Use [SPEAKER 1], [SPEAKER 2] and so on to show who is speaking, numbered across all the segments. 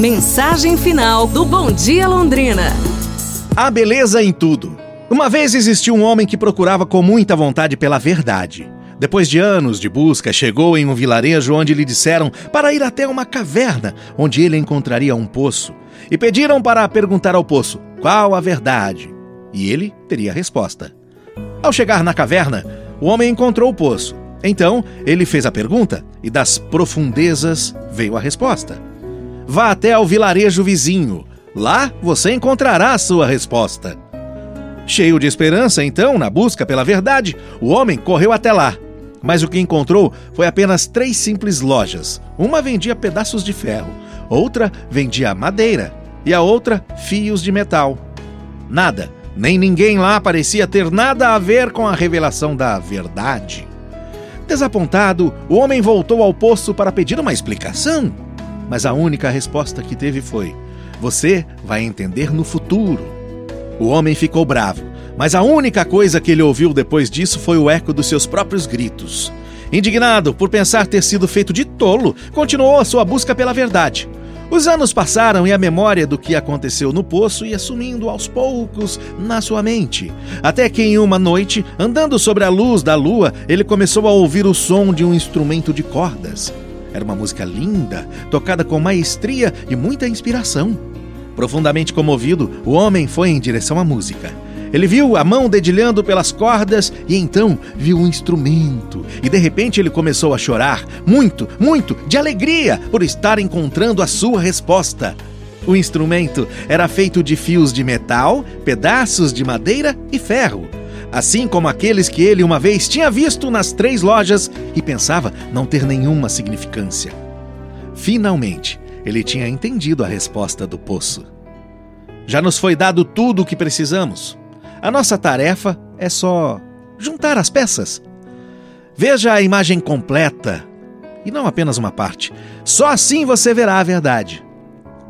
[SPEAKER 1] Mensagem final do Bom Dia Londrina.
[SPEAKER 2] A beleza em tudo. Uma vez existiu um homem que procurava com muita vontade pela verdade. Depois de anos de busca, chegou em um vilarejo onde lhe disseram para ir até uma caverna, onde ele encontraria um poço. E pediram para perguntar ao poço qual a verdade. E ele teria a resposta. Ao chegar na caverna, o homem encontrou o poço. Então, ele fez a pergunta e das profundezas veio a resposta. Vá até ao vilarejo vizinho. Lá você encontrará a sua resposta. Cheio de esperança, então, na busca pela verdade, o homem correu até lá. Mas o que encontrou foi apenas três simples lojas. Uma vendia pedaços de ferro, outra vendia madeira e a outra fios de metal. Nada, nem ninguém lá parecia ter nada a ver com a revelação da verdade. Desapontado, o homem voltou ao poço para pedir uma explicação. Mas a única resposta que teve foi: Você vai entender no futuro. O homem ficou bravo, mas a única coisa que ele ouviu depois disso foi o eco dos seus próprios gritos. Indignado por pensar ter sido feito de tolo, continuou a sua busca pela verdade. Os anos passaram e a memória do que aconteceu no poço ia sumindo aos poucos na sua mente. Até que em uma noite, andando sobre a luz da lua, ele começou a ouvir o som de um instrumento de cordas. Era uma música linda, tocada com maestria e muita inspiração. Profundamente comovido, o homem foi em direção à música. Ele viu a mão dedilhando pelas cordas e então viu um instrumento. E de repente ele começou a chorar, muito, muito, de alegria por estar encontrando a sua resposta. O instrumento era feito de fios de metal, pedaços de madeira e ferro. Assim como aqueles que ele uma vez tinha visto nas três lojas e pensava não ter nenhuma significância. Finalmente, ele tinha entendido a resposta do poço. Já nos foi dado tudo o que precisamos. A nossa tarefa é só juntar as peças. Veja a imagem completa e não apenas uma parte. Só assim você verá a verdade.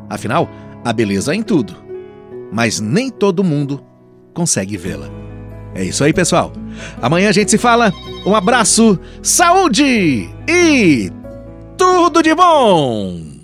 [SPEAKER 2] Afinal, a beleza é em tudo, mas nem todo mundo consegue vê-la. É isso aí, pessoal. Amanhã a gente se fala. Um abraço, saúde e tudo de bom!